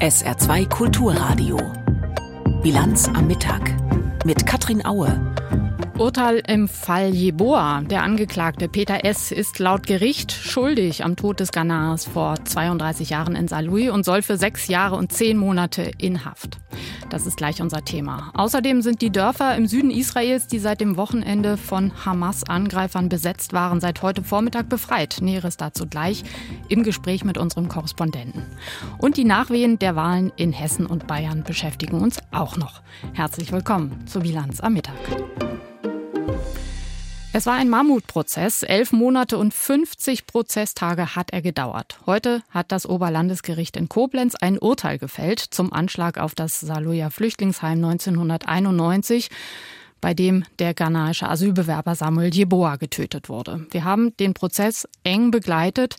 SR2 Kulturradio. Bilanz am Mittag mit Katrin Aue. Urteil im Fall Jeboa. Der Angeklagte Peter S. ist laut Gericht schuldig am Tod des Ghanars vor 32 Jahren in Saarlouis und soll für sechs Jahre und zehn Monate in Haft. Das ist gleich unser Thema. Außerdem sind die Dörfer im Süden Israels, die seit dem Wochenende von Hamas-Angreifern besetzt waren, seit heute Vormittag befreit. Näheres dazu gleich im Gespräch mit unserem Korrespondenten. Und die Nachwehen der Wahlen in Hessen und Bayern beschäftigen uns auch noch. Herzlich willkommen zur Bilanz am Mittag. Es war ein Mammutprozess. Elf Monate und 50 Prozesstage hat er gedauert. Heute hat das Oberlandesgericht in Koblenz ein Urteil gefällt zum Anschlag auf das Saarlouier Flüchtlingsheim 1991 bei dem der ghanaische Asylbewerber Samuel Jeboa getötet wurde. Wir haben den Prozess eng begleitet.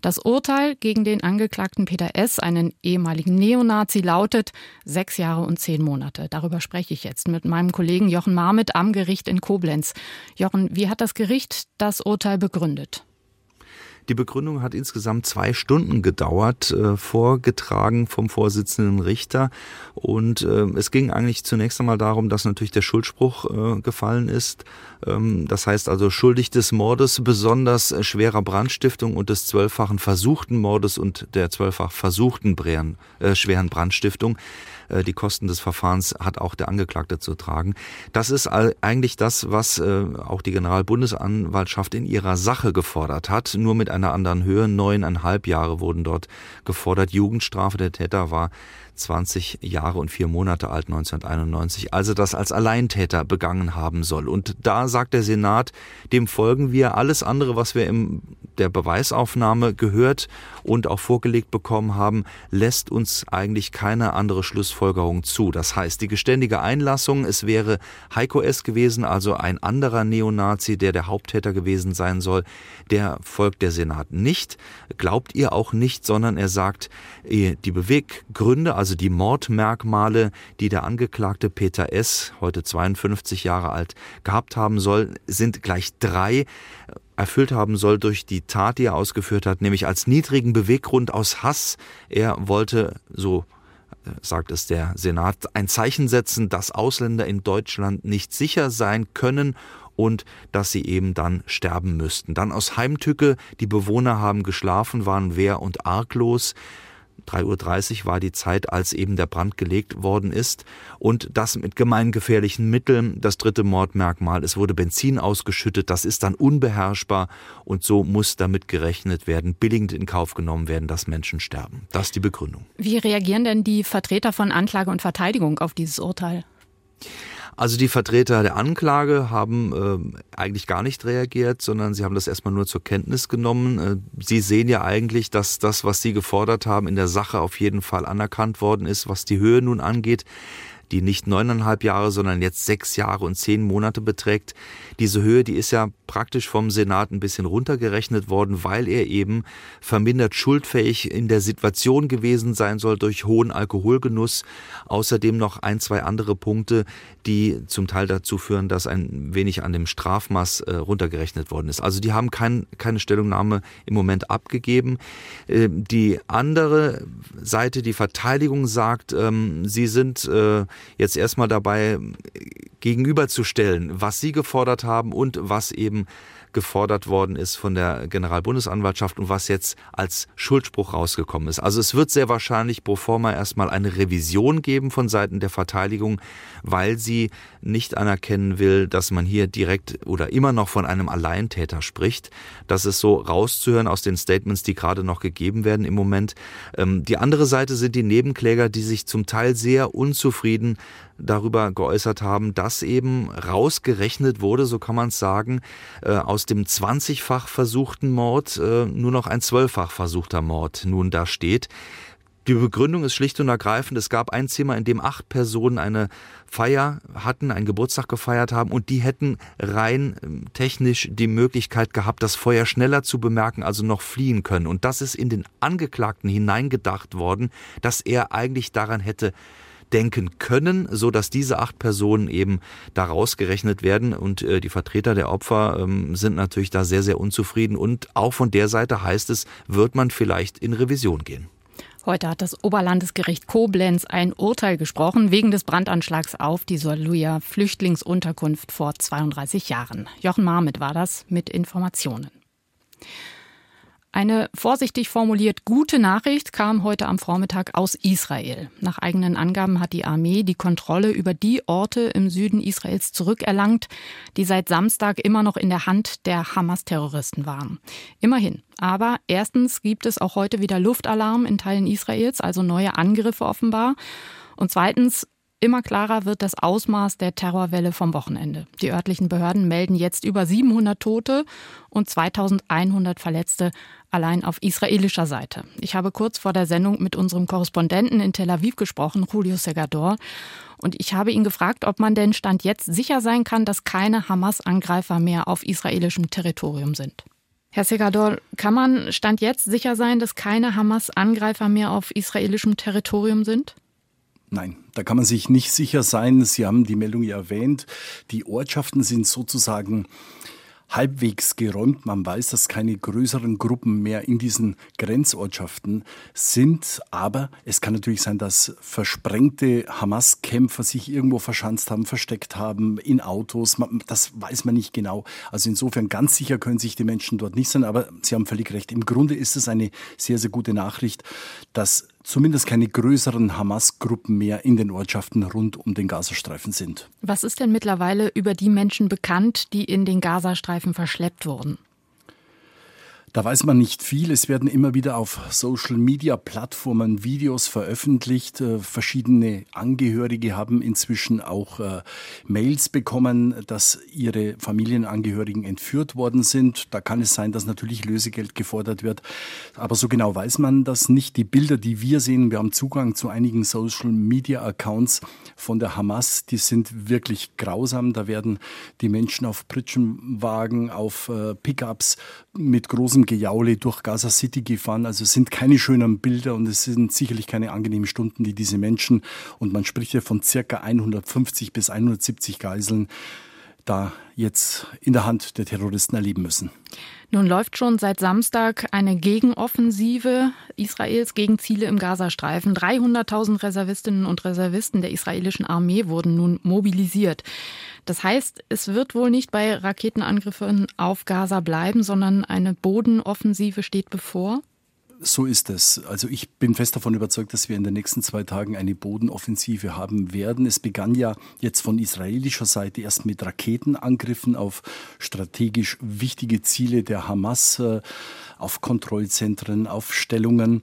Das Urteil gegen den Angeklagten Peter S., einen ehemaligen Neonazi, lautet sechs Jahre und zehn Monate. Darüber spreche ich jetzt mit meinem Kollegen Jochen Marmit am Gericht in Koblenz. Jochen, wie hat das Gericht das Urteil begründet? Die Begründung hat insgesamt zwei Stunden gedauert, äh, vorgetragen vom Vorsitzenden Richter. Und äh, es ging eigentlich zunächst einmal darum, dass natürlich der Schuldspruch äh, gefallen ist. Ähm, das heißt also schuldig des Mordes, besonders äh, schwerer Brandstiftung und des zwölffachen versuchten Mordes und der zwölffach versuchten Brären, äh, schweren Brandstiftung. Äh, die Kosten des Verfahrens hat auch der Angeklagte zu tragen. Das ist eigentlich das, was äh, auch die Generalbundesanwaltschaft in ihrer Sache gefordert hat, nur mit einer anderen Höhe. Neuneinhalb Jahre wurden dort gefordert. Jugendstrafe der Täter war 20 Jahre und vier Monate alt 1991, also das als Alleintäter begangen haben soll. Und da sagt der Senat, dem folgen wir. Alles andere, was wir in der Beweisaufnahme gehört und auch vorgelegt bekommen haben, lässt uns eigentlich keine andere Schlussfolgerung zu. Das heißt, die geständige Einlassung, es wäre Heiko S. gewesen, also ein anderer Neonazi, der der Haupttäter gewesen sein soll, der folgt der Senat nicht, glaubt ihr auch nicht, sondern er sagt, die Beweggründe, also die Mordmerkmale, die der Angeklagte Peter S., heute 52 Jahre alt, gehabt haben soll, sind gleich drei erfüllt haben soll durch die Tat, die er ausgeführt hat, nämlich als niedrigen Beweggrund aus Hass. Er wollte, so äh, sagt es der Senat, ein Zeichen setzen, dass Ausländer in Deutschland nicht sicher sein können und dass sie eben dann sterben müssten. Dann aus Heimtücke, die Bewohner haben geschlafen, waren wehr und arglos. 3.30 Uhr war die Zeit, als eben der Brand gelegt worden ist. Und das mit gemeingefährlichen Mitteln. Das dritte Mordmerkmal, es wurde Benzin ausgeschüttet. Das ist dann unbeherrschbar. Und so muss damit gerechnet werden, billigend in Kauf genommen werden, dass Menschen sterben. Das ist die Begründung. Wie reagieren denn die Vertreter von Anklage und Verteidigung auf dieses Urteil? Also die Vertreter der Anklage haben äh, eigentlich gar nicht reagiert, sondern sie haben das erstmal nur zur Kenntnis genommen. Äh, sie sehen ja eigentlich, dass das, was sie gefordert haben, in der Sache auf jeden Fall anerkannt worden ist, was die Höhe nun angeht die nicht neuneinhalb Jahre, sondern jetzt sechs Jahre und zehn Monate beträgt. Diese Höhe, die ist ja praktisch vom Senat ein bisschen runtergerechnet worden, weil er eben vermindert schuldfähig in der Situation gewesen sein soll durch hohen Alkoholgenuss. Außerdem noch ein, zwei andere Punkte, die zum Teil dazu führen, dass ein wenig an dem Strafmaß äh, runtergerechnet worden ist. Also die haben kein, keine Stellungnahme im Moment abgegeben. Äh, die andere Seite, die Verteidigung sagt, ähm, sie sind äh, jetzt erstmal dabei gegenüberzustellen, was Sie gefordert haben und was eben gefordert worden ist von der Generalbundesanwaltschaft und was jetzt als Schuldspruch rausgekommen ist. Also es wird sehr wahrscheinlich pro forma erstmal eine Revision geben von Seiten der Verteidigung, weil sie nicht anerkennen will, dass man hier direkt oder immer noch von einem Alleintäter spricht. Das ist so rauszuhören aus den Statements, die gerade noch gegeben werden im Moment. Ähm, die andere Seite sind die Nebenkläger, die sich zum Teil sehr unzufrieden darüber geäußert haben, dass eben rausgerechnet wurde, so kann man es sagen, äh, aus dem 20-fach versuchten Mord äh, nur noch ein 12-fach versuchter Mord nun da steht. Die Begründung ist schlicht und ergreifend, es gab ein Zimmer, in dem acht Personen eine Feier hatten, einen Geburtstag gefeiert haben und die hätten rein ähm, technisch die Möglichkeit gehabt, das Feuer schneller zu bemerken, also noch fliehen können. Und das ist in den Angeklagten hineingedacht worden, dass er eigentlich daran hätte denken können, so dass diese acht Personen eben da rausgerechnet werden. Und äh, die Vertreter der Opfer ähm, sind natürlich da sehr, sehr unzufrieden. Und auch von der Seite heißt es, wird man vielleicht in Revision gehen. Heute hat das Oberlandesgericht Koblenz ein Urteil gesprochen wegen des Brandanschlags auf die Soluja Flüchtlingsunterkunft vor 32 Jahren. Jochen Marmit war das mit Informationen. Eine vorsichtig formuliert gute Nachricht kam heute am Vormittag aus Israel. Nach eigenen Angaben hat die Armee die Kontrolle über die Orte im Süden Israels zurückerlangt, die seit Samstag immer noch in der Hand der Hamas-Terroristen waren. Immerhin. Aber erstens gibt es auch heute wieder Luftalarm in Teilen Israels, also neue Angriffe offenbar. Und zweitens Immer klarer wird das Ausmaß der Terrorwelle vom Wochenende. Die örtlichen Behörden melden jetzt über 700 Tote und 2100 Verletzte allein auf israelischer Seite. Ich habe kurz vor der Sendung mit unserem Korrespondenten in Tel Aviv gesprochen, Julio Segador, und ich habe ihn gefragt, ob man denn Stand jetzt sicher sein kann, dass keine Hamas-Angreifer mehr auf israelischem Territorium sind. Herr Segador, kann man Stand jetzt sicher sein, dass keine Hamas-Angreifer mehr auf israelischem Territorium sind? Nein, da kann man sich nicht sicher sein. Sie haben die Meldung ja erwähnt. Die Ortschaften sind sozusagen halbwegs geräumt. Man weiß, dass keine größeren Gruppen mehr in diesen Grenzortschaften sind. Aber es kann natürlich sein, dass versprengte Hamas-Kämpfer sich irgendwo verschanzt haben, versteckt haben, in Autos. Das weiß man nicht genau. Also insofern ganz sicher können sich die Menschen dort nicht sein. Aber Sie haben völlig recht. Im Grunde ist es eine sehr, sehr gute Nachricht, dass zumindest keine größeren Hamas-Gruppen mehr in den Ortschaften rund um den Gazastreifen sind. Was ist denn mittlerweile über die Menschen bekannt, die in den Gazastreifen verschleppt wurden? Da weiß man nicht viel. Es werden immer wieder auf Social-Media-Plattformen Videos veröffentlicht. Äh, verschiedene Angehörige haben inzwischen auch äh, Mails bekommen, dass ihre Familienangehörigen entführt worden sind. Da kann es sein, dass natürlich Lösegeld gefordert wird. Aber so genau weiß man das nicht. Die Bilder, die wir sehen, wir haben Zugang zu einigen Social-Media-Accounts von der Hamas, die sind wirklich grausam. Da werden die Menschen auf Pritschenwagen, auf äh, Pickups mit großen großem Gejaule durch Gaza City gefahren. Also es sind keine schönen Bilder und es sind sicherlich keine angenehmen Stunden, die diese Menschen, und man spricht ja von circa 150 bis 170 Geiseln, da jetzt in der Hand der Terroristen erleben müssen. Nun läuft schon seit Samstag eine Gegenoffensive Israels gegen Ziele im Gazastreifen. 300.000 Reservistinnen und Reservisten der israelischen Armee wurden nun mobilisiert. Das heißt, es wird wohl nicht bei Raketenangriffen auf Gaza bleiben, sondern eine Bodenoffensive steht bevor. So ist es. Also ich bin fest davon überzeugt, dass wir in den nächsten zwei Tagen eine Bodenoffensive haben werden. Es begann ja jetzt von israelischer Seite erst mit Raketenangriffen auf strategisch wichtige Ziele der Hamas, äh, auf Kontrollzentren, auf Stellungen.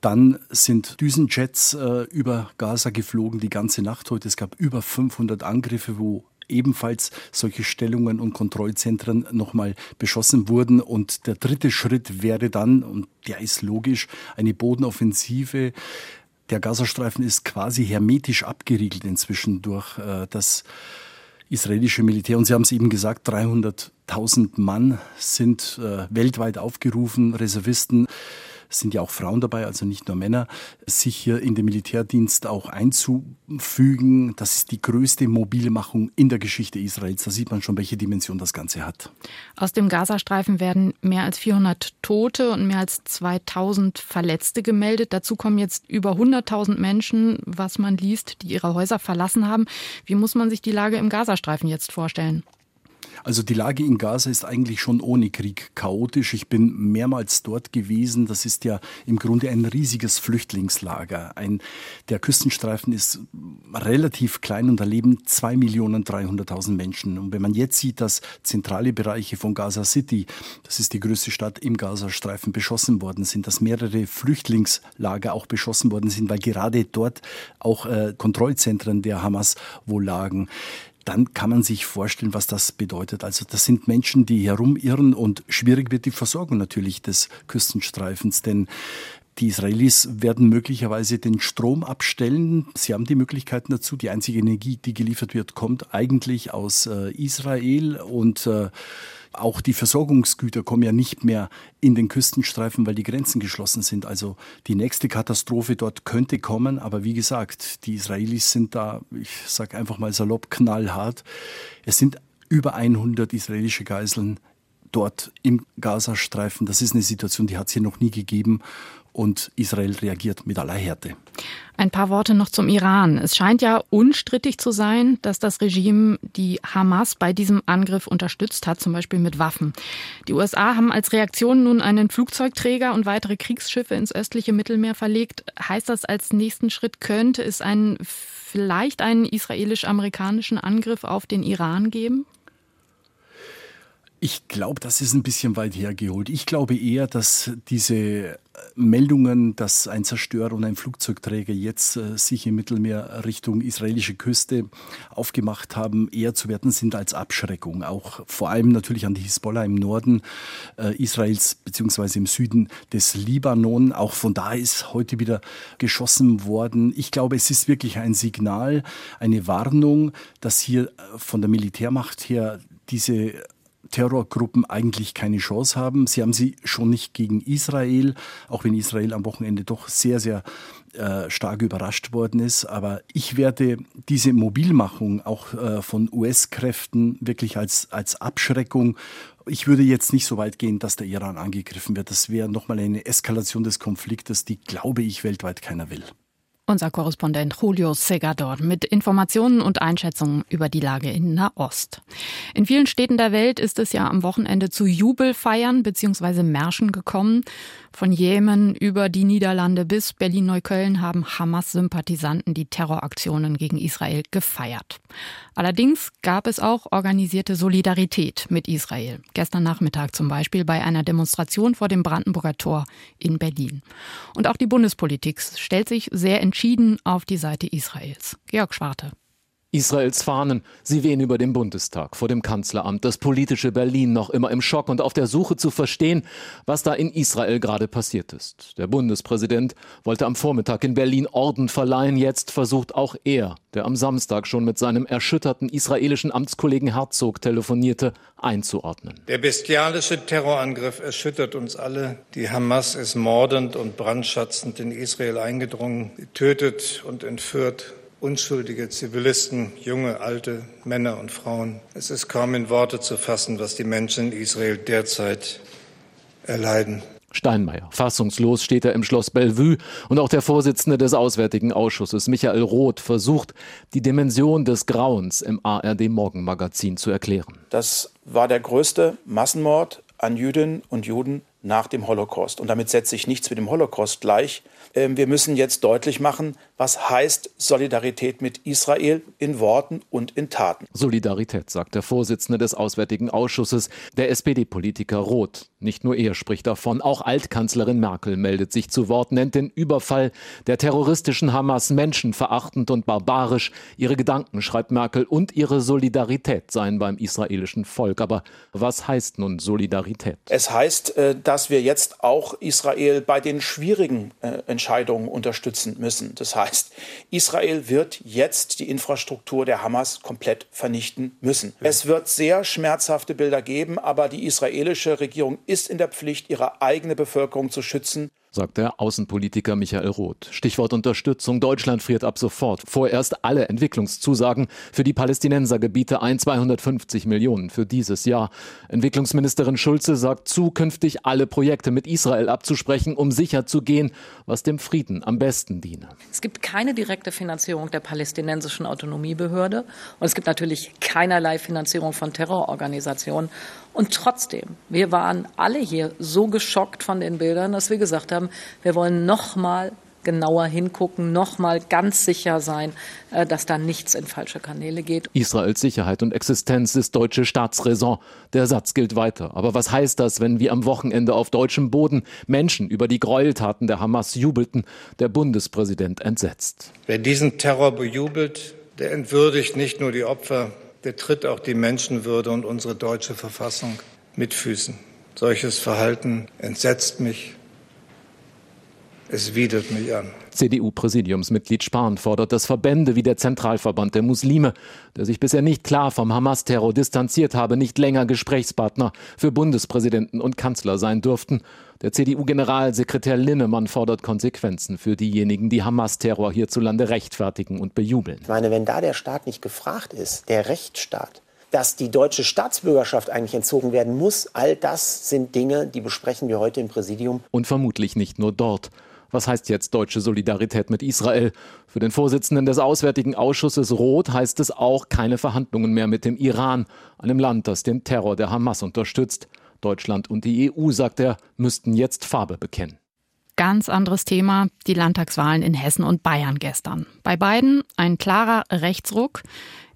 Dann sind Düsenjets äh, über Gaza geflogen die ganze Nacht heute. Es gab über 500 Angriffe, wo ebenfalls solche Stellungen und Kontrollzentren nochmal beschossen wurden. Und der dritte Schritt wäre dann, und der ist logisch, eine Bodenoffensive. Der Gazastreifen ist quasi hermetisch abgeriegelt inzwischen durch äh, das israelische Militär. Und Sie haben es eben gesagt, 300.000 Mann sind äh, weltweit aufgerufen, Reservisten es sind ja auch Frauen dabei, also nicht nur Männer, sich hier in den Militärdienst auch einzufügen. Das ist die größte Mobilmachung in der Geschichte Israels. Da sieht man schon, welche Dimension das Ganze hat. Aus dem Gazastreifen werden mehr als 400 Tote und mehr als 2000 Verletzte gemeldet. Dazu kommen jetzt über 100.000 Menschen, was man liest, die ihre Häuser verlassen haben. Wie muss man sich die Lage im Gazastreifen jetzt vorstellen? Also die Lage in Gaza ist eigentlich schon ohne Krieg chaotisch. Ich bin mehrmals dort gewesen. Das ist ja im Grunde ein riesiges Flüchtlingslager. Ein, der Küstenstreifen ist relativ klein und da leben 2.300.000 Menschen. Und wenn man jetzt sieht, dass zentrale Bereiche von Gaza City, das ist die größte Stadt im Gazastreifen, beschossen worden sind, dass mehrere Flüchtlingslager auch beschossen worden sind, weil gerade dort auch äh, Kontrollzentren der Hamas wohl lagen dann kann man sich vorstellen, was das bedeutet. Also das sind Menschen, die herumirren und schwierig wird die Versorgung natürlich des Küstenstreifens, denn Die Israelis werden möglicherweise den Strom abstellen. Sie haben die Möglichkeiten dazu. Die einzige Energie, die geliefert wird, kommt eigentlich aus äh, Israel und äh, auch die Versorgungsgüter kommen ja nicht mehr in den Küstenstreifen, weil die Grenzen geschlossen sind. Also die nächste Katastrophe dort könnte kommen, aber wie gesagt, die Israelis sind da, ich sage einfach mal salopp, knallhart. Es sind über 100 israelische Geiseln dort im Gazastreifen. Das ist eine Situation, die hat es hier noch nie gegeben und Israel reagiert mit aller Härte. Ein paar Worte noch zum Iran. Es scheint ja unstrittig zu sein, dass das Regime die Hamas bei diesem Angriff unterstützt hat, zum Beispiel mit Waffen. Die USA haben als Reaktion nun einen Flugzeugträger und weitere Kriegsschiffe ins östliche Mittelmeer verlegt. Heißt das, als nächsten Schritt könnte es einen, vielleicht einen israelisch-amerikanischen Angriff auf den Iran geben? Ich glaube, das ist ein bisschen weit hergeholt. Ich glaube eher, dass diese Meldungen, dass ein Zerstörer und ein Flugzeugträger jetzt äh, sich im Mittelmeer Richtung israelische Küste aufgemacht haben, eher zu werten sind als Abschreckung. Auch vor allem natürlich an die Hisbollah im Norden äh, Israels beziehungsweise im Süden des Libanon. Auch von da ist heute wieder geschossen worden. Ich glaube, es ist wirklich ein Signal, eine Warnung, dass hier äh, von der Militärmacht her diese Terrorgruppen eigentlich keine Chance haben. Sie haben sie schon nicht gegen Israel, auch wenn Israel am Wochenende doch sehr, sehr äh, stark überrascht worden ist. Aber ich werde diese Mobilmachung auch äh, von US-Kräften wirklich als, als Abschreckung ich würde jetzt nicht so weit gehen, dass der Iran angegriffen wird. Das wäre nochmal eine Eskalation des Konfliktes, die, glaube ich, weltweit keiner will. Unser Korrespondent Julio Segador mit Informationen und Einschätzungen über die Lage in Nahost. In vielen Städten der Welt ist es ja am Wochenende zu Jubelfeiern bzw. Märschen gekommen. Von Jemen über die Niederlande bis Berlin-Neukölln haben Hamas-Sympathisanten die Terroraktionen gegen Israel gefeiert. Allerdings gab es auch organisierte Solidarität mit Israel. Gestern Nachmittag zum Beispiel bei einer Demonstration vor dem Brandenburger Tor in Berlin. Und auch die Bundespolitik stellt sich sehr entschieden auf die Seite Israels. Georg Schwarte. Israels Fahnen, sie wehen über dem Bundestag, vor dem Kanzleramt, das politische Berlin noch immer im Schock und auf der Suche zu verstehen, was da in Israel gerade passiert ist. Der Bundespräsident wollte am Vormittag in Berlin Orden verleihen, jetzt versucht auch er, der am Samstag schon mit seinem erschütterten israelischen Amtskollegen Herzog telefonierte, einzuordnen. Der bestialische Terrorangriff erschüttert uns alle. Die Hamas ist mordend und brandschatzend in Israel eingedrungen, tötet und entführt unschuldige Zivilisten, junge, alte, Männer und Frauen. Es ist kaum in Worte zu fassen, was die Menschen in Israel derzeit erleiden. Steinmeier. Fassungslos steht er im Schloss Bellevue und auch der Vorsitzende des Auswärtigen Ausschusses, Michael Roth, versucht, die Dimension des Grauens im ARD Morgenmagazin zu erklären. Das war der größte Massenmord an Jüdinnen und Juden nach dem Holocaust. Und damit setze ich nichts mit dem Holocaust gleich. Ähm, wir müssen jetzt deutlich machen, was heißt Solidarität mit Israel in Worten und in Taten. Solidarität, sagt der Vorsitzende des Auswärtigen Ausschusses, der SPD-Politiker Roth. Nicht nur er spricht davon, auch Altkanzlerin Merkel meldet sich zu Wort, nennt den Überfall der terroristischen Hamas menschenverachtend und barbarisch. Ihre Gedanken, schreibt Merkel, und ihre Solidarität seien beim israelischen Volk. Aber was heißt nun Solidarität? Es heißt, äh, dass wir jetzt auch Israel bei den schwierigen äh, Entscheidungen unterstützen müssen. Das heißt, Israel wird jetzt die Infrastruktur der Hamas komplett vernichten müssen. Es wird sehr schmerzhafte Bilder geben, aber die israelische Regierung ist in der Pflicht, ihre eigene Bevölkerung zu schützen sagt der Außenpolitiker Michael Roth. Stichwort Unterstützung. Deutschland friert ab sofort vorerst alle Entwicklungszusagen für die Palästinensergebiete ein. 250 Millionen für dieses Jahr. Entwicklungsministerin Schulze sagt, zukünftig alle Projekte mit Israel abzusprechen, um sicherzugehen, was dem Frieden am besten diene. Es gibt keine direkte Finanzierung der palästinensischen Autonomiebehörde und es gibt natürlich keinerlei Finanzierung von Terrororganisationen. Und trotzdem, wir waren alle hier so geschockt von den Bildern, dass wir gesagt haben, wir wollen noch mal genauer hingucken, noch mal ganz sicher sein, äh, dass da nichts in falsche Kanäle geht. Israels Sicherheit und Existenz ist deutsche Staatsräson. Der Satz gilt weiter. Aber was heißt das, wenn wie am Wochenende auf deutschem Boden Menschen über die Gräueltaten der Hamas jubelten, der Bundespräsident entsetzt? Wer diesen Terror bejubelt, der entwürdigt nicht nur die Opfer, der tritt auch die Menschenwürde und unsere deutsche Verfassung mit Füßen. Solches Verhalten entsetzt mich Es widert mich an. CDU-Präsidiumsmitglied Spahn fordert, dass Verbände wie der Zentralverband der Muslime, der sich bisher nicht klar vom Hamas-Terror distanziert habe, nicht länger Gesprächspartner für Bundespräsidenten und Kanzler sein dürften. Der CDU-Generalsekretär Linnemann fordert Konsequenzen für diejenigen, die Hamas-Terror hierzulande rechtfertigen und bejubeln. Ich meine, wenn da der Staat nicht gefragt ist, der Rechtsstaat, dass die deutsche Staatsbürgerschaft eigentlich entzogen werden muss, all das sind Dinge, die besprechen wir heute im Präsidium. Und vermutlich nicht nur dort. Was heißt jetzt deutsche Solidarität mit Israel? Für den Vorsitzenden des Auswärtigen Ausschusses Roth heißt es auch keine Verhandlungen mehr mit dem Iran, einem Land, das den Terror der Hamas unterstützt. Deutschland und die EU, sagt er, müssten jetzt Farbe bekennen. Ganz anderes Thema, die Landtagswahlen in Hessen und Bayern gestern. Bei beiden ein klarer Rechtsruck.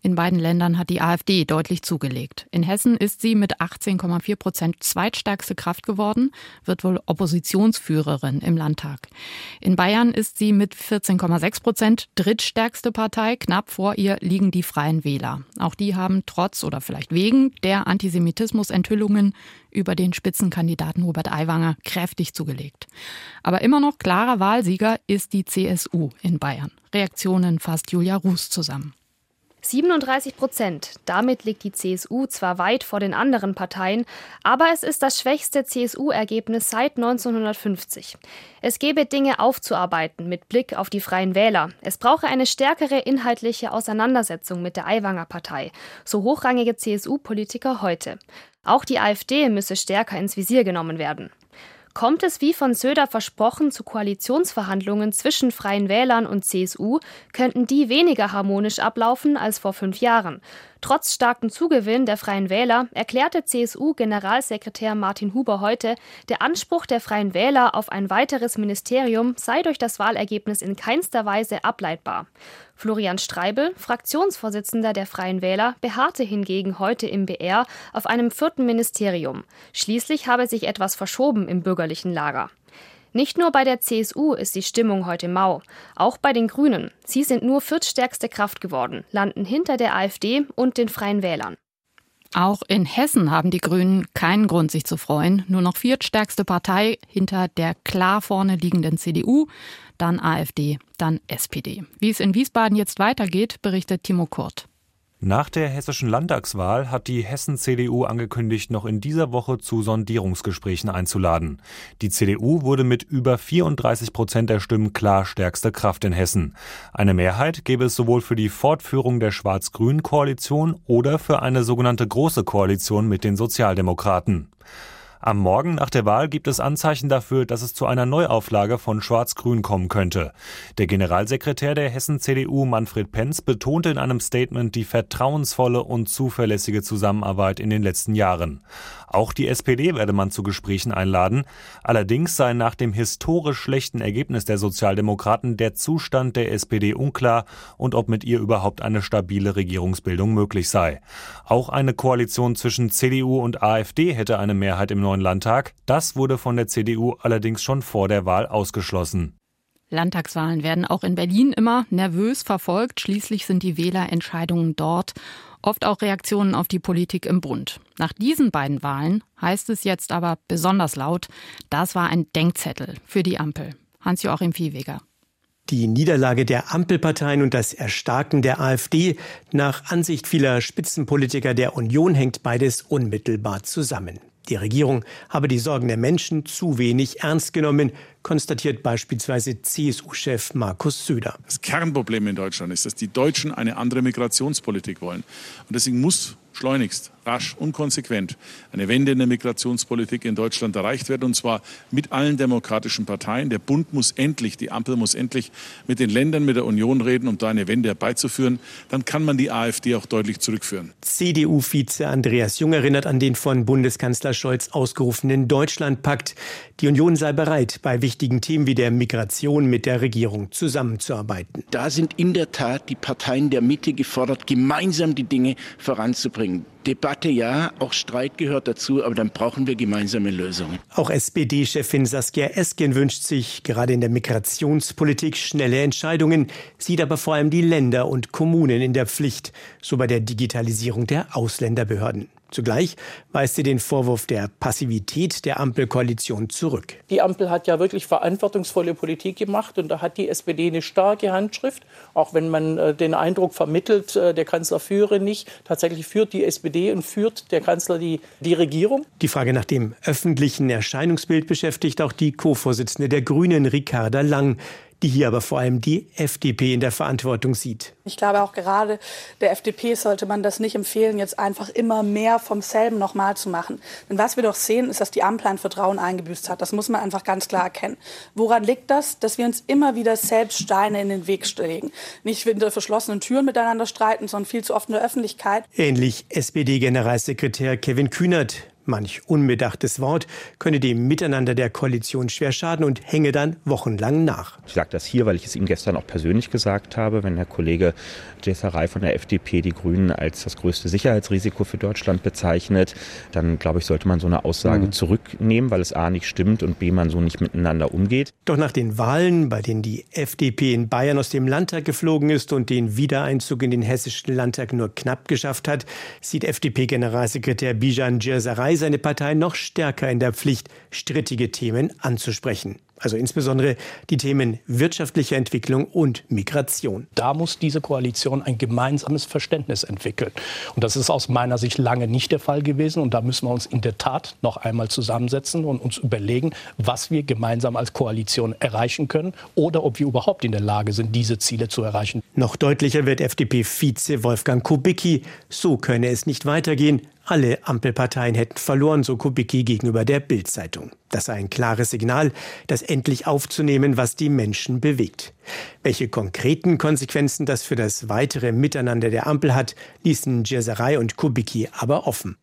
In beiden Ländern hat die AfD deutlich zugelegt. In Hessen ist sie mit 18,4 Prozent zweitstärkste Kraft geworden, wird wohl Oppositionsführerin im Landtag. In Bayern ist sie mit 14,6 Prozent drittstärkste Partei. Knapp vor ihr liegen die Freien Wähler. Auch die haben trotz oder vielleicht wegen der Antisemitismus-Enthüllungen über den Spitzenkandidaten Robert Aiwanger kräftig zugelegt. Aber immer noch klarer Wahlsieger ist die CSU in Bayern. Reaktionen fasst Julia Ruß zusammen. 37 Prozent. Damit liegt die CSU zwar weit vor den anderen Parteien, aber es ist das schwächste CSU-Ergebnis seit 1950. Es gebe Dinge aufzuarbeiten mit Blick auf die Freien Wähler. Es brauche eine stärkere inhaltliche Auseinandersetzung mit der Aiwanger Partei, so hochrangige CSU-Politiker heute. Auch die AfD müsse stärker ins Visier genommen werden. Kommt es wie von Söder versprochen zu Koalitionsverhandlungen zwischen Freien Wählern und CSU, könnten die weniger harmonisch ablaufen als vor fünf Jahren. Trotz starkem Zugewinn der Freien Wähler erklärte CSU-Generalsekretär Martin Huber heute, der Anspruch der Freien Wähler auf ein weiteres Ministerium sei durch das Wahlergebnis in keinster Weise ableitbar. Florian Streibel, Fraktionsvorsitzender der Freien Wähler, beharrte hingegen heute im BR auf einem vierten Ministerium. Schließlich habe sich etwas verschoben im bürgerlichen Lager. Nicht nur bei der CSU ist die Stimmung heute mau, auch bei den Grünen. Sie sind nur viertstärkste Kraft geworden, landen hinter der AfD und den Freien Wählern. Auch in Hessen haben die Grünen keinen Grund, sich zu freuen. Nur noch viertstärkste Partei hinter der klar vorne liegenden CDU, dann AfD, dann SPD. Wie es in Wiesbaden jetzt weitergeht, berichtet Timo Kurt. Nach der hessischen Landtagswahl hat die Hessen-CDU angekündigt, noch in dieser Woche zu Sondierungsgesprächen einzuladen. Die CDU wurde mit über 34 Prozent der Stimmen klar stärkste Kraft in Hessen. Eine Mehrheit gäbe es sowohl für die Fortführung der Schwarz-Grün-Koalition oder für eine sogenannte Große Koalition mit den Sozialdemokraten. Am Morgen nach der Wahl gibt es Anzeichen dafür, dass es zu einer Neuauflage von Schwarz-Grün kommen könnte. Der Generalsekretär der Hessen-CDU Manfred Penz betonte in einem Statement die vertrauensvolle und zuverlässige Zusammenarbeit in den letzten Jahren. Auch die SPD werde man zu Gesprächen einladen. Allerdings sei nach dem historisch schlechten Ergebnis der Sozialdemokraten der Zustand der SPD unklar und ob mit ihr überhaupt eine stabile Regierungsbildung möglich sei. Auch eine Koalition zwischen CDU und AfD hätte eine Mehrheit im neuen Landtag. Das wurde von der CDU allerdings schon vor der Wahl ausgeschlossen. Landtagswahlen werden auch in Berlin immer nervös verfolgt. Schließlich sind die Wählerentscheidungen dort oft auch Reaktionen auf die Politik im Bund. Nach diesen beiden Wahlen heißt es jetzt aber besonders laut, das war ein Denkzettel für die Ampel. Hans-Joachim Viehweger. Die Niederlage der Ampelparteien und das Erstarken der AfD nach Ansicht vieler Spitzenpolitiker der Union hängt beides unmittelbar zusammen. Die Regierung habe die Sorgen der Menschen zu wenig ernst genommen, konstatiert beispielsweise CSU-Chef Markus Söder. Das Kernproblem in Deutschland ist, dass die Deutschen eine andere Migrationspolitik wollen. Und deswegen muss schleunigst, rasch und konsequent eine Wende in der Migrationspolitik in Deutschland erreicht werden, und zwar mit allen demokratischen Parteien. Der Bund muss endlich, die Ampel muss endlich mit den Ländern, mit der Union reden, um da eine Wende herbeizuführen. Dann kann man die AfD auch deutlich zurückführen. CDU-Vize Andreas Jung erinnert an den von Bundeskanzler Scholz ausgerufenen Deutschlandpakt. Die Union sei bereit, bei wichtigen Themen wie der Migration mit der Regierung zusammenzuarbeiten. Da sind in der Tat die Parteien der Mitte gefordert, gemeinsam die Dinge voranzubringen. Debatte ja, auch Streit gehört dazu, aber dann brauchen wir gemeinsame Lösungen. Auch SPD-Chefin Saskia Esken wünscht sich gerade in der Migrationspolitik schnelle Entscheidungen, sieht aber vor allem die Länder und Kommunen in der Pflicht, so bei der Digitalisierung der Ausländerbehörden. Zugleich weist sie den Vorwurf der Passivität der Ampelkoalition zurück. Die Ampel hat ja wirklich verantwortungsvolle Politik gemacht und da hat die SPD eine starke Handschrift, auch wenn man äh, den Eindruck vermittelt, äh, der Kanzler führe nicht. Tatsächlich führt die SPD und führt der Kanzler die, die Regierung. Die Frage nach dem öffentlichen Erscheinungsbild beschäftigt auch die Co-Vorsitzende der Grünen, Ricarda Lang die hier aber vor allem die FDP in der Verantwortung sieht. Ich glaube auch gerade der FDP sollte man das nicht empfehlen, jetzt einfach immer mehr vom selben nochmal zu machen. Denn was wir doch sehen, ist, dass die Ampel ein Vertrauen eingebüßt hat. Das muss man einfach ganz klar erkennen. Woran liegt das? Dass wir uns immer wieder selbst Steine in den Weg legen. Nicht hinter verschlossenen Türen miteinander streiten, sondern viel zu oft in der Öffentlichkeit. Ähnlich SPD-Generalsekretär Kevin Kühnert. Manch unbedachtes Wort könne dem Miteinander der Koalition schwer schaden und hänge dann wochenlang nach. Ich sage das hier, weil ich es ihm gestern auch persönlich gesagt habe, wenn der Kollege Jesserei von der FDP die Grünen als das größte Sicherheitsrisiko für Deutschland bezeichnet, dann glaube ich, sollte man so eine Aussage mhm. zurücknehmen, weil es A nicht stimmt und B man so nicht miteinander umgeht. Doch nach den Wahlen, bei denen die FDP in Bayern aus dem Landtag geflogen ist und den Wiedereinzug in den hessischen Landtag nur knapp geschafft hat, sieht FDP-Generalsekretär Bijan Jesserei seine Partei noch stärker in der Pflicht, strittige Themen anzusprechen. Also insbesondere die Themen wirtschaftliche Entwicklung und Migration. Da muss diese Koalition ein gemeinsames Verständnis entwickeln. Und das ist aus meiner Sicht lange nicht der Fall gewesen. Und da müssen wir uns in der Tat noch einmal zusammensetzen und uns überlegen, was wir gemeinsam als Koalition erreichen können oder ob wir überhaupt in der Lage sind, diese Ziele zu erreichen. Noch deutlicher wird FDP-Vize Wolfgang Kubicki. So könne es nicht weitergehen. Alle Ampelparteien hätten verloren, so Kubicki gegenüber der Bild-Zeitung. Das sei ein klares Signal, das endlich aufzunehmen, was die Menschen bewegt. Welche konkreten Konsequenzen das für das weitere Miteinander der Ampel hat, ließen Djeserei und Kubicki aber offen.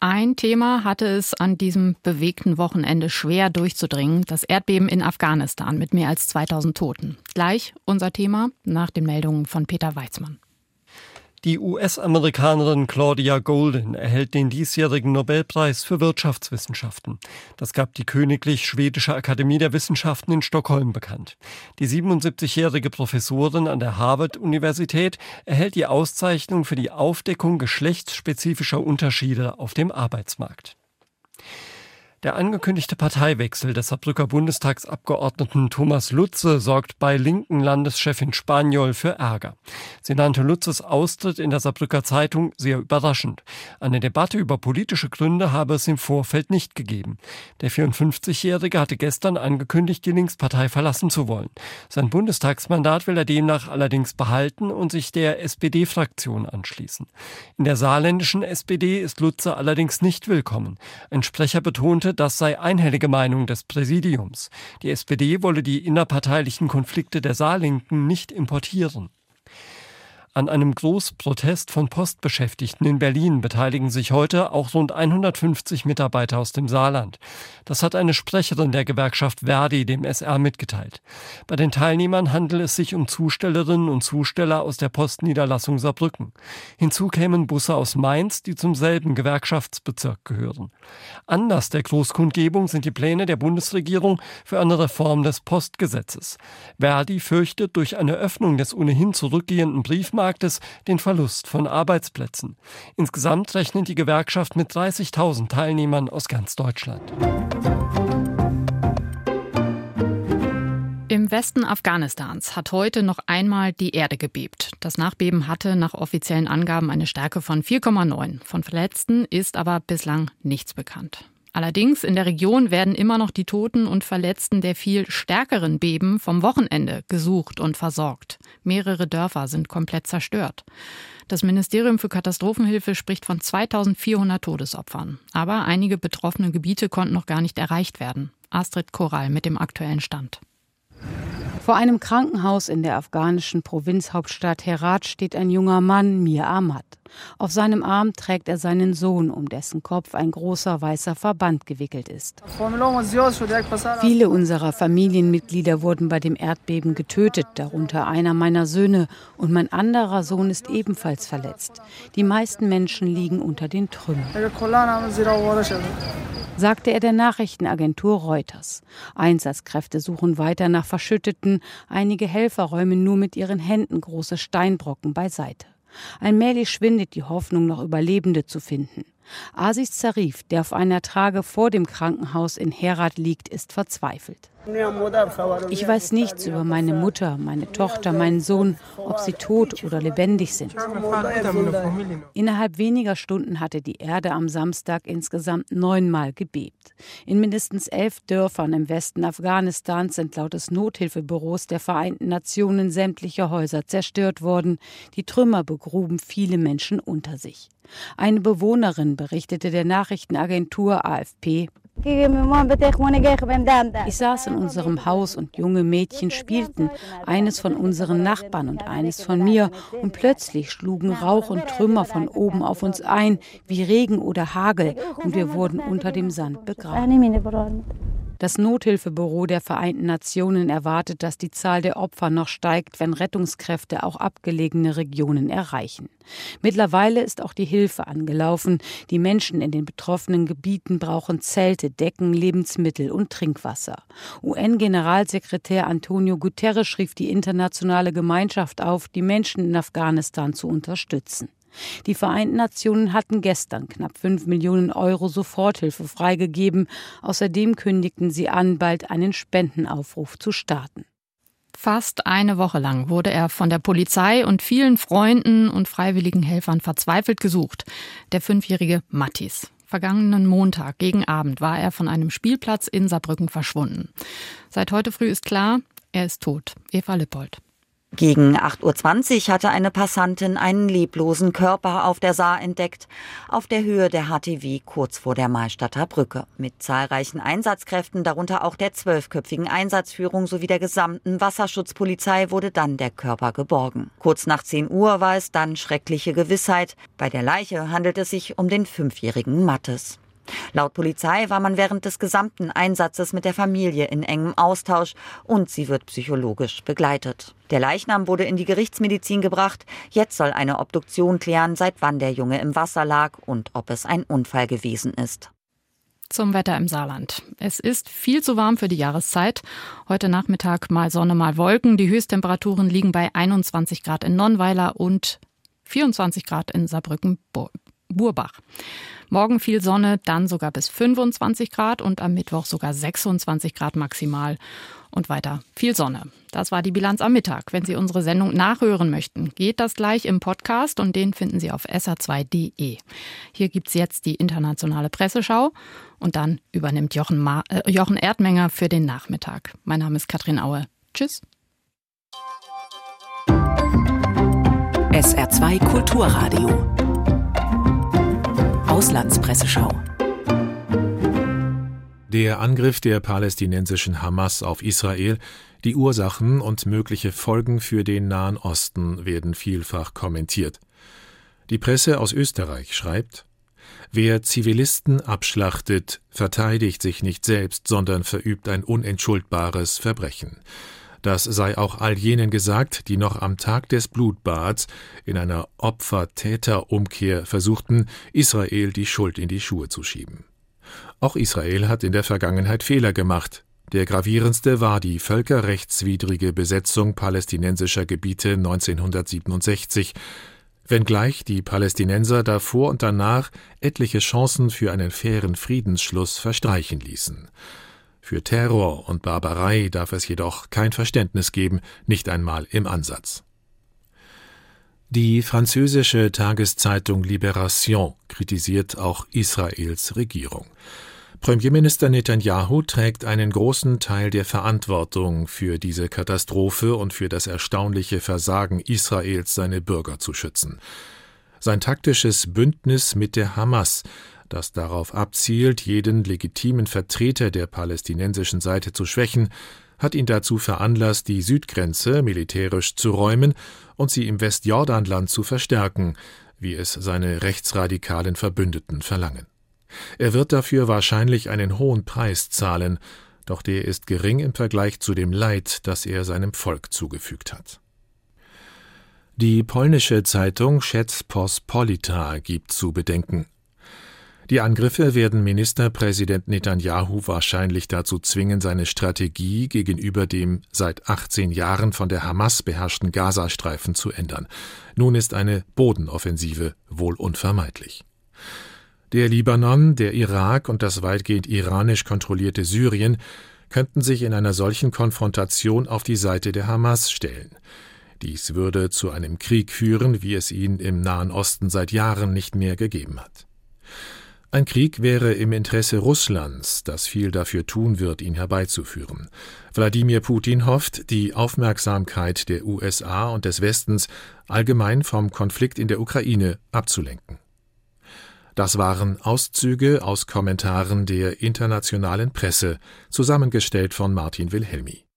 Ein Thema hatte es an diesem bewegten Wochenende schwer durchzudringen, das Erdbeben in Afghanistan mit mehr als 2000 Toten. Gleich unser Thema nach den Meldungen von Peter Weizmann. Die US-Amerikanerin Claudia Golden erhält den diesjährigen Nobelpreis für Wirtschaftswissenschaften. Das gab die Königlich Schwedische Akademie der Wissenschaften in Stockholm bekannt. Die 77-jährige Professorin an der Harvard-Universität erhält die Auszeichnung für die Aufdeckung geschlechtsspezifischer Unterschiede auf dem Arbeitsmarkt. Der angekündigte Parteiwechsel des Saarbrücker Bundestagsabgeordneten Thomas Lutze sorgt bei linken Landeschefin Spaniol für Ärger. Sie nannte Lutzes Austritt in der Saarbrücker Zeitung sehr überraschend. Eine Debatte über politische Gründe habe es im Vorfeld nicht gegeben. Der 54-Jährige hatte gestern angekündigt, die Linkspartei verlassen zu wollen. Sein Bundestagsmandat will er demnach allerdings behalten und sich der SPD-Fraktion anschließen. In der saarländischen SPD ist Lutze allerdings nicht willkommen. Ein Sprecher betonte, meinte, das sei einhellige Meinung des Präsidiums. Die SPD wolle die innerparteilichen Konflikte der Saarlinken nicht importieren. An einem Großprotest von Postbeschäftigten in Berlin beteiligen sich heute auch rund 150 Mitarbeiter aus dem Saarland. Das hat eine Sprecherin der Gewerkschaft Verdi dem SR mitgeteilt. Bei den Teilnehmern handelt es sich um Zustellerinnen und Zusteller aus der Postniederlassung Saarbrücken. Hinzu kämen Busse aus Mainz, die zum selben Gewerkschaftsbezirk gehören. Anders der Großkundgebung sind die Pläne der Bundesregierung für eine Reform des Postgesetzes. Verdi fürchtet durch eine Öffnung des ohnehin zurückgehenden Briefmarktes Arbeitsmarktes den Verlust von Arbeitsplätzen. Insgesamt rechnet die Gewerkschaft mit 30.000 Teilnehmern aus ganz Deutschland. Im Westen Afghanistans hat heute noch einmal die Erde gebebt. Das Nachbeben hatte nach offiziellen Angaben eine Stärke von 4,9. Von Verletzten ist aber bislang nichts bekannt. Allerdings in der Region werden immer noch die Toten und Verletzten der viel stärkeren Beben vom Wochenende gesucht und versorgt. Mehrere Dörfer sind komplett zerstört. Das Ministerium für Katastrophenhilfe spricht von 2400 Todesopfern. Aber einige betroffene Gebiete konnten noch gar nicht erreicht werden. Astrid Koral mit dem aktuellen Stand. Vor einem Krankenhaus in der afghanischen Provinzhauptstadt Herat steht ein junger Mann, Mir Ahmad. Auf seinem Arm trägt er seinen Sohn, um dessen Kopf ein großer weißer Verband gewickelt ist. Viele unserer Familienmitglieder wurden bei dem Erdbeben getötet, darunter einer meiner Söhne, und mein anderer Sohn ist ebenfalls verletzt. Die meisten Menschen liegen unter den Trümmern sagte er der Nachrichtenagentur Reuters. Einsatzkräfte suchen weiter nach Verschütteten, einige Helfer räumen nur mit ihren Händen große Steinbrocken beiseite. Allmählich schwindet die Hoffnung, noch Überlebende zu finden. Asis Zarif, der auf einer Trage vor dem Krankenhaus in Herat liegt, ist verzweifelt. Ich weiß nichts über meine Mutter, meine Tochter, meinen Sohn, ob sie tot oder lebendig sind. Innerhalb weniger Stunden hatte die Erde am Samstag insgesamt neunmal gebebt. In mindestens elf Dörfern im Westen Afghanistans sind laut des Nothilfebüros der Vereinten Nationen sämtliche Häuser zerstört worden. Die Trümmer begruben viele Menschen unter sich. Eine Bewohnerin berichtete der Nachrichtenagentur AFP, ich saß in unserem Haus und junge Mädchen spielten, eines von unseren Nachbarn und eines von mir, und plötzlich schlugen Rauch und Trümmer von oben auf uns ein, wie Regen oder Hagel, und wir wurden unter dem Sand begraben. Das Nothilfebüro der Vereinten Nationen erwartet, dass die Zahl der Opfer noch steigt, wenn Rettungskräfte auch abgelegene Regionen erreichen. Mittlerweile ist auch die Hilfe angelaufen. Die Menschen in den betroffenen Gebieten brauchen Zelte, Decken, Lebensmittel und Trinkwasser. UN-Generalsekretär Antonio Guterres rief die internationale Gemeinschaft auf, die Menschen in Afghanistan zu unterstützen. Die Vereinten Nationen hatten gestern knapp 5 Millionen Euro Soforthilfe freigegeben. Außerdem kündigten sie an, bald einen Spendenaufruf zu starten. Fast eine Woche lang wurde er von der Polizei und vielen Freunden und freiwilligen Helfern verzweifelt gesucht. Der fünfjährige Mattis. Vergangenen Montag gegen Abend war er von einem Spielplatz in Saarbrücken verschwunden. Seit heute früh ist klar, er ist tot. Eva Lippold. Gegen 8.20 Uhr hatte eine Passantin einen leblosen Körper auf der Saar entdeckt, auf der Höhe der HTW kurz vor der Mahlstadter Brücke. Mit zahlreichen Einsatzkräften, darunter auch der zwölfköpfigen Einsatzführung sowie der gesamten Wasserschutzpolizei, wurde dann der Körper geborgen. Kurz nach 10 Uhr war es dann schreckliche Gewissheit. Bei der Leiche handelt es sich um den fünfjährigen Mattes. Laut Polizei war man während des gesamten Einsatzes mit der Familie in engem Austausch und sie wird psychologisch begleitet. Der Leichnam wurde in die Gerichtsmedizin gebracht. Jetzt soll eine Obduktion klären, seit wann der Junge im Wasser lag und ob es ein Unfall gewesen ist. Zum Wetter im Saarland. Es ist viel zu warm für die Jahreszeit. Heute Nachmittag mal Sonne, mal Wolken. Die Höchsttemperaturen liegen bei 21 Grad in Nonnweiler und 24 Grad in Saarbrücken-Burbach. Morgen viel Sonne, dann sogar bis 25 Grad und am Mittwoch sogar 26 Grad maximal. Und weiter viel Sonne. Das war die Bilanz am Mittag. Wenn Sie unsere Sendung nachhören möchten, geht das gleich im Podcast und den finden Sie auf sr2.de. Hier gibt es jetzt die internationale Presseschau und dann übernimmt Jochen, Ma äh, Jochen Erdmenger für den Nachmittag. Mein Name ist Katrin Aue. Tschüss. SR2 Kulturradio Auslandspresseschau. Der Angriff der palästinensischen Hamas auf Israel, die Ursachen und mögliche Folgen für den Nahen Osten werden vielfach kommentiert. Die Presse aus Österreich schreibt Wer Zivilisten abschlachtet, verteidigt sich nicht selbst, sondern verübt ein unentschuldbares Verbrechen. Das sei auch all jenen gesagt, die noch am Tag des Blutbads in einer Opfer-Täter-Umkehr versuchten, Israel die Schuld in die Schuhe zu schieben. Auch Israel hat in der Vergangenheit Fehler gemacht. Der gravierendste war die völkerrechtswidrige Besetzung palästinensischer Gebiete 1967, wenngleich die Palästinenser davor und danach etliche Chancen für einen fairen Friedensschluss verstreichen ließen. Für Terror und Barbarei darf es jedoch kein Verständnis geben, nicht einmal im Ansatz. Die französische Tageszeitung Libération kritisiert auch Israels Regierung. Premierminister Netanyahu trägt einen großen Teil der Verantwortung für diese Katastrophe und für das erstaunliche Versagen Israels, seine Bürger zu schützen. Sein taktisches Bündnis mit der Hamas das darauf abzielt, jeden legitimen Vertreter der palästinensischen Seite zu schwächen, hat ihn dazu veranlasst, die Südgrenze militärisch zu räumen und sie im Westjordanland zu verstärken, wie es seine rechtsradikalen Verbündeten verlangen. Er wird dafür wahrscheinlich einen hohen Preis zahlen, doch der ist gering im Vergleich zu dem Leid, das er seinem Volk zugefügt hat. Die polnische Zeitung Rzeczpospolita gibt zu bedenken. Die Angriffe werden Ministerpräsident Netanyahu wahrscheinlich dazu zwingen, seine Strategie gegenüber dem seit 18 Jahren von der Hamas beherrschten Gazastreifen zu ändern. Nun ist eine Bodenoffensive wohl unvermeidlich. Der Libanon, der Irak und das weitgehend iranisch kontrollierte Syrien könnten sich in einer solchen Konfrontation auf die Seite der Hamas stellen. Dies würde zu einem Krieg führen, wie es ihn im Nahen Osten seit Jahren nicht mehr gegeben hat. Ein Krieg wäre im Interesse Russlands, das viel dafür tun wird, ihn herbeizuführen. Wladimir Putin hofft, die Aufmerksamkeit der USA und des Westens allgemein vom Konflikt in der Ukraine abzulenken. Das waren Auszüge aus Kommentaren der internationalen Presse, zusammengestellt von Martin Wilhelmi.